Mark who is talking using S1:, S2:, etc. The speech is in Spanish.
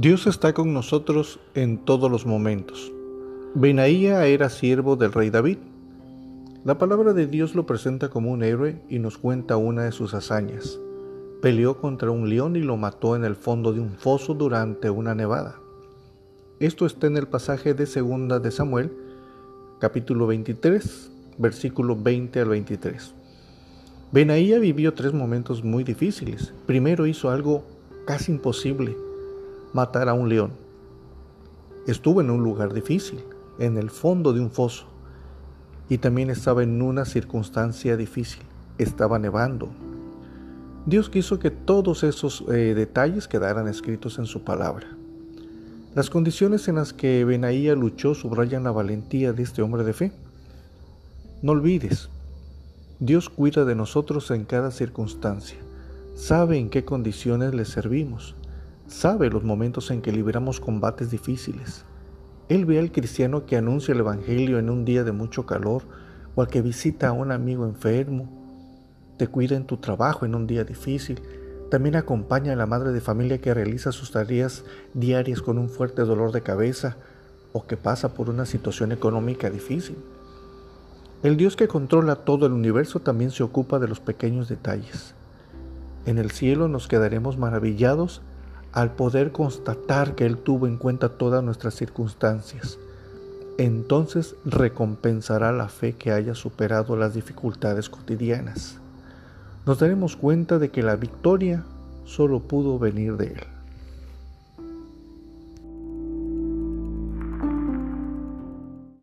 S1: Dios está con nosotros en todos los momentos. Benaía era siervo del rey David. La palabra de Dios lo presenta como un héroe y nos cuenta una de sus hazañas. Peleó contra un león y lo mató en el fondo de un foso durante una nevada. Esto está en el pasaje de segunda de Samuel, capítulo 23, versículo 20 al 23. Benaía vivió tres momentos muy difíciles. Primero hizo algo casi imposible matar a un león. Estuvo en un lugar difícil, en el fondo de un foso, y también estaba en una circunstancia difícil. Estaba nevando. Dios quiso que todos esos eh, detalles quedaran escritos en su palabra. Las condiciones en las que Benaía luchó subrayan la valentía de este hombre de fe. No olvides, Dios cuida de nosotros en cada circunstancia, sabe en qué condiciones le servimos sabe los momentos en que libramos combates difíciles. Él ve al cristiano que anuncia el Evangelio en un día de mucho calor o al que visita a un amigo enfermo, te cuida en tu trabajo en un día difícil, también acompaña a la madre de familia que realiza sus tareas diarias con un fuerte dolor de cabeza o que pasa por una situación económica difícil. El Dios que controla todo el universo también se ocupa de los pequeños detalles. En el cielo nos quedaremos maravillados al poder constatar que Él tuvo en cuenta todas nuestras circunstancias. Entonces recompensará la fe que haya superado las dificultades cotidianas. Nos daremos cuenta de que la victoria solo pudo venir de Él.